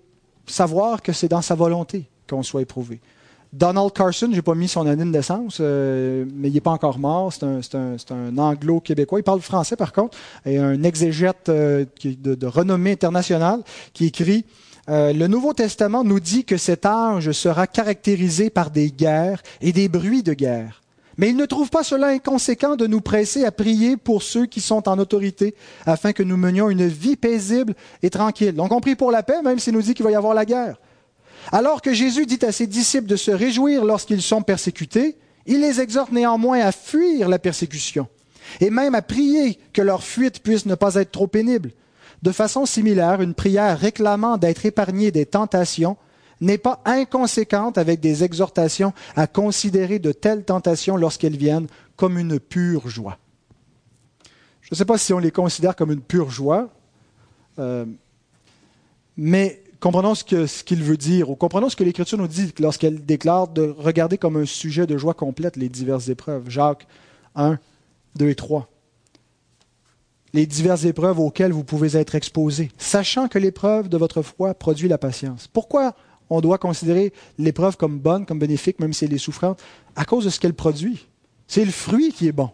savoir que c'est dans sa volonté qu'on soit éprouvé. Donald Carson, je n'ai pas mis son année de naissance, euh, mais il n'est pas encore mort. C'est un, anglo-québécois. Il parle français, par contre, et un exégète euh, de, de, renommée internationale qui écrit euh, Le Nouveau Testament nous dit que cet âge sera caractérisé par des guerres et des bruits de guerre. Mais il ne trouve pas cela inconséquent de nous presser à prier pour ceux qui sont en autorité, afin que nous menions une vie paisible et tranquille. Donc on prie pour la paix, même s'il nous dit qu'il va y avoir la guerre. Alors que Jésus dit à ses disciples de se réjouir lorsqu'ils sont persécutés, il les exhorte néanmoins à fuir la persécution, et même à prier que leur fuite puisse ne pas être trop pénible. De façon similaire, une prière réclamant d'être épargnée des tentations n'est pas inconséquente avec des exhortations à considérer de telles tentations lorsqu'elles viennent comme une pure joie. Je ne sais pas si on les considère comme une pure joie, euh, mais comprenons ce qu'il ce qu'il veut dire, ou comprenons ce que l'Écriture nous dit lorsqu'elle déclare de regarder comme un sujet de joie complète les diverses épreuves. Jacques 1, 2 et 3. Les diverses épreuves auxquelles vous pouvez être exposés, sachant que l'épreuve de votre foi produit la patience. Pourquoi on doit considérer l'épreuve comme bonne, comme bénéfique, même si elle est souffrante, à cause de ce qu'elle produit. C'est le fruit qui est bon.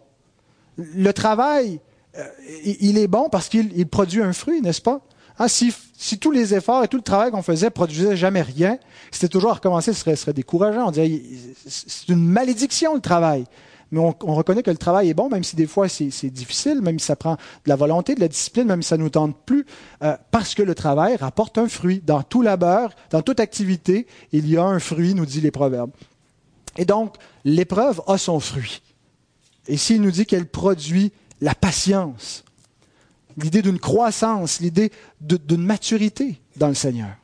Le travail, euh, il est bon parce qu'il produit un fruit, n'est-ce pas? Hein, si, tous les efforts et tout le travail qu'on faisait produisaient jamais rien, c'était toujours à recommencer, ce serait, ce serait décourageant. On dirait, c'est une malédiction le travail mais on, reconnaît que le travail est bon, même si des fois c'est difficile, même si ça prend de la volonté, de la discipline, même si ça ne nous tente plus, euh, parce que le travail rapporte un fruit. Dans tout labeur, dans toute activité, il y a un fruit, nous dit les proverbes. Et donc, l'épreuve a son fruit. Et s'il nous dit qu'elle produit la patience, l'idée d'une croissance, l'idée d'une maturité dans le Seigneur.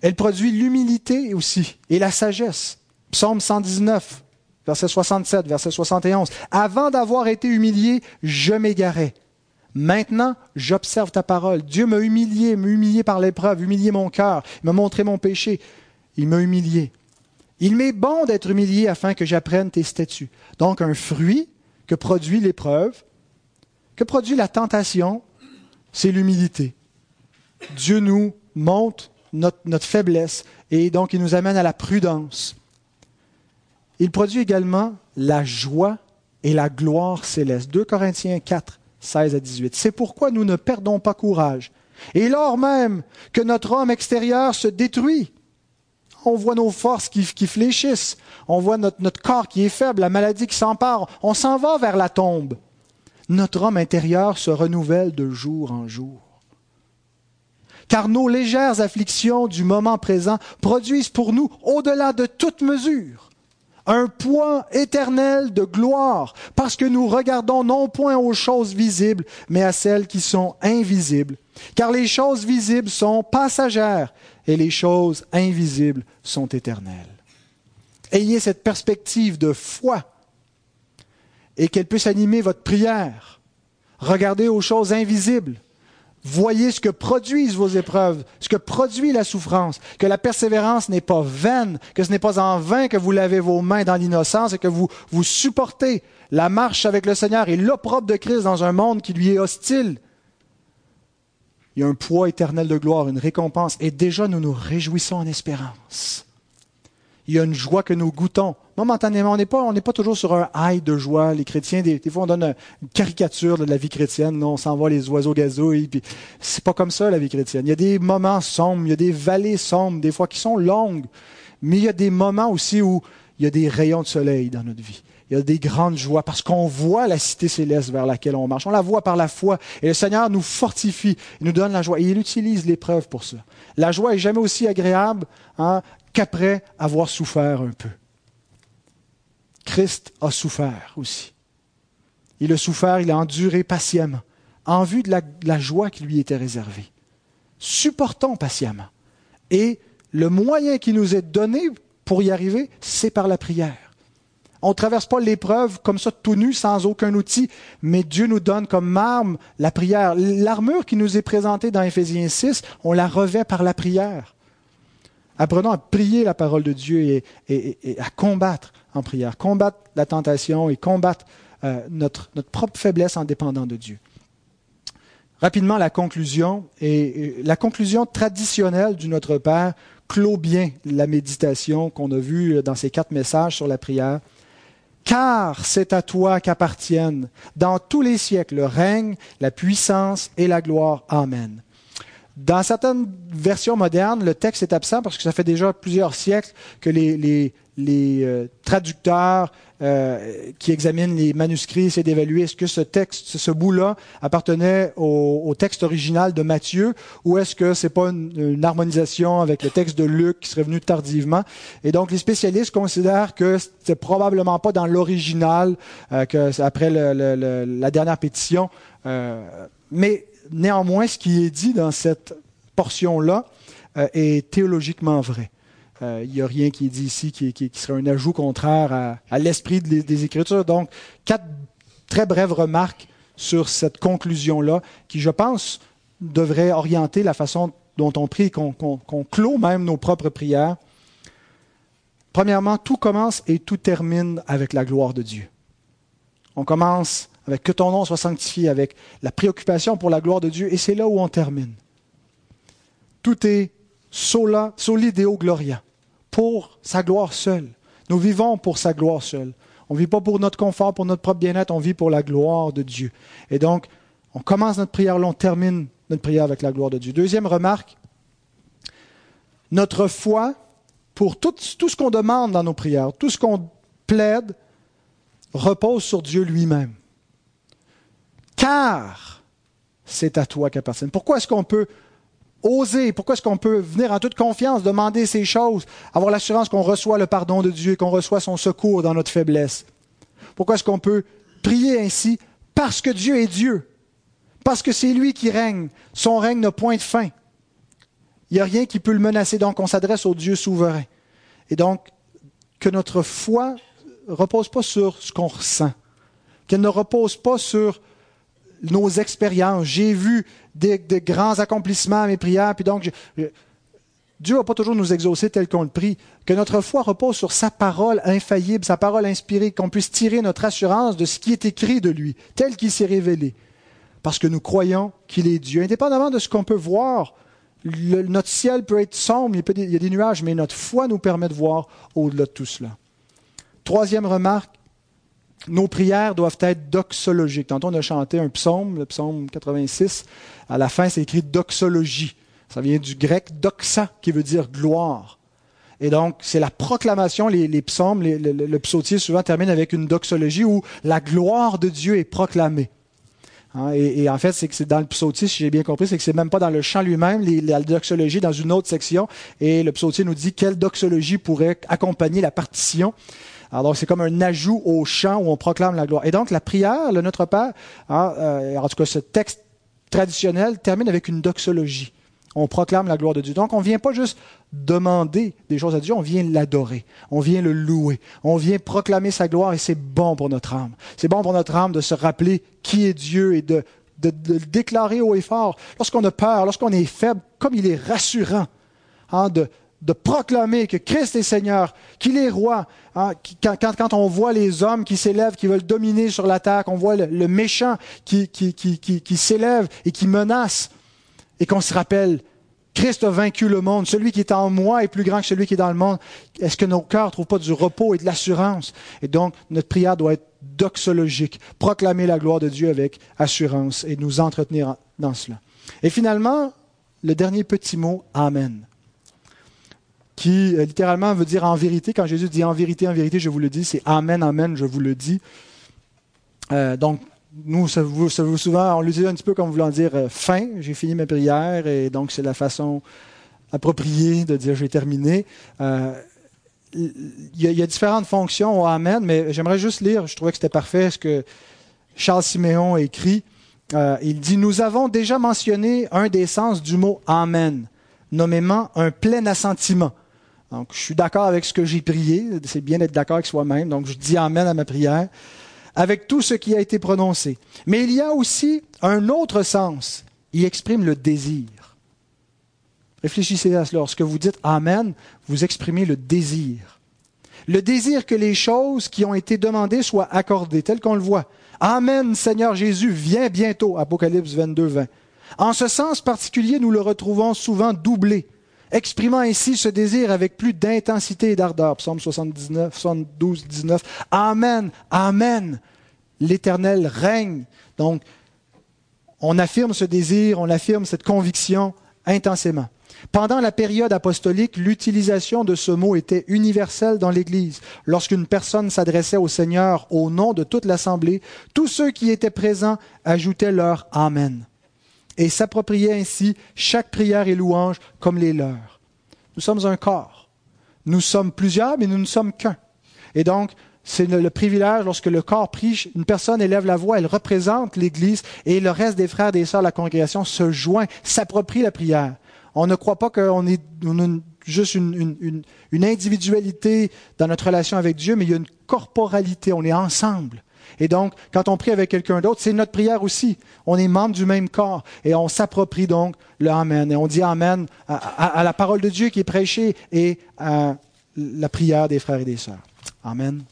Elle produit l'humilité aussi et la sagesse. Psaume 119, verset 67, verset 71. Avant d'avoir été humilié, je m'égarais. Maintenant, j'observe ta parole. Dieu m'a humilié, m'a humilié par l'épreuve, humilié mon cœur, m'a montré mon péché. Il m'a humilié. Il m'est bon d'être humilié afin que j'apprenne tes statuts. Donc, un fruit que produit l'épreuve, que produit la tentation, c'est l'humilité. Dieu nous montre notre, notre faiblesse et donc il nous amène à la prudence. Il produit également la joie et la gloire céleste. 2 Corinthiens 4, 16 à 18. C'est pourquoi nous ne perdons pas courage. Et lors même que notre homme extérieur se détruit, on voit nos forces qui, fléchissent, on voit notre, notre corps qui est faible, la maladie qui s'empare, on s'en va vers la tombe. Notre homme intérieur se renouvelle de jour en jour. Car nos légères afflictions du moment présent produisent pour nous, au-delà de toute mesure, un poids éternel de gloire, parce que nous regardons non point aux choses visibles, mais à celles qui sont invisibles. Car les choses visibles sont passagères et les choses invisibles sont éternelles. Ayez cette perspective de foi et qu'elle puisse animer votre prière. Regardez aux choses invisibles Voyez ce que produisent vos épreuves, ce que produit la souffrance, que la persévérance n'est pas vaine, que ce n'est pas en vain que vous lavez vos mains dans l'innocence et que vous, vous supportez la marche avec le Seigneur et l'opprobre de Christ dans un monde qui lui est hostile. Il y a un poids éternel de gloire, une récompense, et déjà nous nous réjouissons en espérance il y a une joie que nous goûtons. Momentanément, on n'est pas, on n'est pas toujours sur un high de joie. Les chrétiens, des, fois, on donne une caricature de la vie chrétienne. On s'en va les oiseaux gazouilles. Puis c'est pas comme ça la vie chrétienne. Il y a des moments sombres, il y a des vallées sombres, des fois qui sont longues. Mais il y a des moments aussi où il y a des rayons de soleil dans notre vie. Il y a des grandes joies parce qu'on voit la cité céleste vers laquelle on marche. On la voit par la foi. Et le Seigneur nous fortifie, il nous donne la joie. Et il utilise l'épreuve pour ça. La joie est jamais aussi agréable hein, qu'après avoir souffert un peu. Christ a souffert aussi. Il a souffert, il a enduré patiemment, en vue de la, joie qui lui était réservée. Supportons patiemment. Et le moyen qui nous est donné pour y arriver, c'est par la prière. On ne traverse pas l'épreuve comme ça tout nu, sans aucun outil, mais Dieu nous donne comme arme la prière. L'armure qui nous est présentée dans Éphésiens 6, on la revêt par la prière. Apprenons à prier la parole de Dieu et, et à combattre en prière, combattre la tentation et combattre euh, notre, notre propre faiblesse en dépendant de Dieu. Rapidement, la conclusion. Et la conclusion traditionnelle du Notre Père clôt bien la méditation qu'on a vue dans ces quatre messages sur la prière. Car c'est à toi qu'appartiennent dans tous les siècles le règne, la puissance et la gloire. Amen. Dans certaines versions modernes, le texte est absent parce que ça fait déjà plusieurs siècles que les, les, les euh, traducteurs euh, qui examinent les manuscrits essaient d'évaluer est-ce que ce texte, ce bout-là appartenait au, texte original de Matthieu ou est-ce que c'est pas une, harmonisation avec le texte de Luc qui serait venu tardivement. Et donc les spécialistes considèrent que c'est probablement pas dans l'original euh, que après la dernière pétition, mais néanmoins ce qui est dit dans cette portion-là est théologiquement vrai. Il euh, n'y a rien qui est dit ici qui, serait un ajout contraire à, l'esprit des, Écritures. Donc, quatre très brèves remarques sur cette conclusion-là, qui, je pense, devrait orienter la façon dont on prie, qu'on clôt même nos propres prières. Premièrement, tout commence et tout termine avec la gloire de Dieu. On commence avec que ton nom soit sanctifié, avec la préoccupation pour la gloire de Dieu, et c'est là où on termine. Tout est sola, soli Deo Gloria pour sa gloire seule. Nous vivons pour sa gloire seule. On ne vit pas pour notre confort, pour notre propre bien-être, on vit pour la gloire de Dieu. Et donc, on commence notre prière là, on termine notre prière avec la gloire de Dieu. Deuxième remarque, notre foi, pour tout ce qu'on demande dans nos prières, tout ce qu'on plaide, repose sur Dieu lui-même. Car c'est à toi qu'appartient. Pourquoi est-ce qu'on peut oser, pourquoi est-ce qu'on peut venir en toute confiance, demander ces choses, avoir l'assurance qu'on reçoit le pardon de Dieu, qu'on reçoit son secours dans notre faiblesse? Pourquoi est-ce qu'on peut prier ainsi? Parce que Dieu est Dieu. Parce que c'est lui qui règne. Son règne n'a point de fin. Il n'y a rien qui peut le menacer. Donc, on s'adresse au Dieu souverain. Et donc, que notre foi repose pas sur ce qu'on ressent. Qu'elle ne repose pas sur nos expériences. J'ai vu des, grands accomplissements à mes prières, puis donc Dieu ne va pas toujours nous exaucer tel qu'on le prie. Que notre foi repose sur sa parole infaillible, sa parole inspirée, qu'on puisse tirer notre assurance de ce qui est écrit de lui, tel qu'il s'est révélé. Parce que nous croyons qu'il est Dieu, indépendamment de ce qu'on peut voir. notre ciel peut être sombre, il, il y a des nuages, mais notre foi nous permet de voir au-delà de tout cela. Troisième remarque, nos prières doivent être doxologiques. Tantôt, on a chanté un psaume, le psaume 86. À la fin, c'est écrit doxologie. Ça vient du grec doxa, qui veut dire gloire. Et donc, c'est la proclamation, les, psaumes, le, psautier souvent termine avec une doxologie où la gloire de Dieu est proclamée. Hein, et, en fait, c'est que c'est dans le psautier, si j'ai bien compris, c'est que c'est même pas dans le chant lui-même, la doxologie dans une autre section. Et le psautier nous dit quelle doxologie pourrait accompagner la partition. Alors, c'est comme un ajout au chant où on proclame la gloire. Et donc, la prière, le Notre Père, hein, euh, en tout cas, ce texte traditionnel termine avec une doxologie. On proclame la gloire de Dieu. Donc, on ne vient pas juste demander des choses à Dieu, on vient l'adorer, on vient le louer, on vient proclamer sa gloire et c'est bon pour notre âme. C'est bon pour notre âme de se rappeler qui est Dieu et de, de, le déclarer haut et fort. Lorsqu'on a peur, lorsqu'on est faible, comme il est rassurant hein, de, de proclamer que Christ est Seigneur, qu'il est roi. Hein, quand, on voit les hommes qui s'élèvent, qui veulent dominer sur la terre, qu'on voit le, méchant qui, qui, s'élève et qui menace, et qu'on se rappelle, Christ a vaincu le monde, celui qui est en moi est plus grand que celui qui est dans le monde. Est-ce que nos cœurs ne trouvent pas du repos et de l'assurance? Et donc, notre prière doit être doxologique, proclamer la gloire de Dieu avec assurance et nous entretenir dans cela. Et finalement, le dernier petit mot, Amen. Qui euh, littéralement veut dire en vérité. Quand Jésus dit en vérité, en vérité, je vous le dis, c'est Amen, Amen, je vous le dis. Euh, donc, nous, ça vous, ça vous souvent, on l'utilise un petit peu comme voulant dire euh, fin, j'ai fini ma prière, et donc c'est la façon appropriée de dire j'ai terminé. Il, y a, il y, a, différentes fonctions au Amen, mais j'aimerais juste lire, je trouvais que c'était parfait ce que Charles Siméon écrit. Il dit Nous avons déjà mentionné un des sens du mot Amen, nommément un plein assentiment. Donc, je suis d'accord avec ce que j'ai prié. C'est bien d'être d'accord avec soi-même. Donc, je dis Amen à ma prière avec tout ce qui a été prononcé. Mais il y a aussi un autre sens. Il exprime le désir. Réfléchissez à cela. Lorsque vous dites Amen, vous exprimez le désir. Le désir que les choses qui ont été demandées soient accordées, tel qu'on le voit. Amen, Seigneur Jésus, viens bientôt. Apocalypse 22, 20. En ce sens particulier, nous le retrouvons souvent doublé, exprimant ainsi ce désir avec plus d'intensité et d'ardeur. Psaume 79, 72, 19. Amen, Amen. L'Éternel règne. Donc, on affirme ce désir, on affirme cette conviction intensément. Pendant la période apostolique, l'utilisation de ce mot était universelle dans l'Église. Lorsqu'une personne s'adressait au Seigneur au nom de toute l'Assemblée, tous ceux qui étaient présents ajoutaient leur Amen et s'appropriaient ainsi chaque prière et louange comme les leurs. Nous sommes un corps. Nous sommes plusieurs, mais nous ne sommes qu'un. Et donc, c'est le privilège lorsque le corps prie, une personne élève la voix, elle représente l'Église et le reste des frères et des sœurs de la congrégation se joint, s'approprie la prière. On ne croit pas qu'on est juste une, une, individualité dans notre relation avec Dieu, mais il y a une corporalité, on est ensemble. Et donc, quand on prie avec quelqu'un d'autre, c'est notre prière aussi. On est membre du même corps et on s'approprie donc le Amen. Et on dit Amen à, la parole de Dieu qui est prêchée et à la prière des frères et des sœurs. Amen.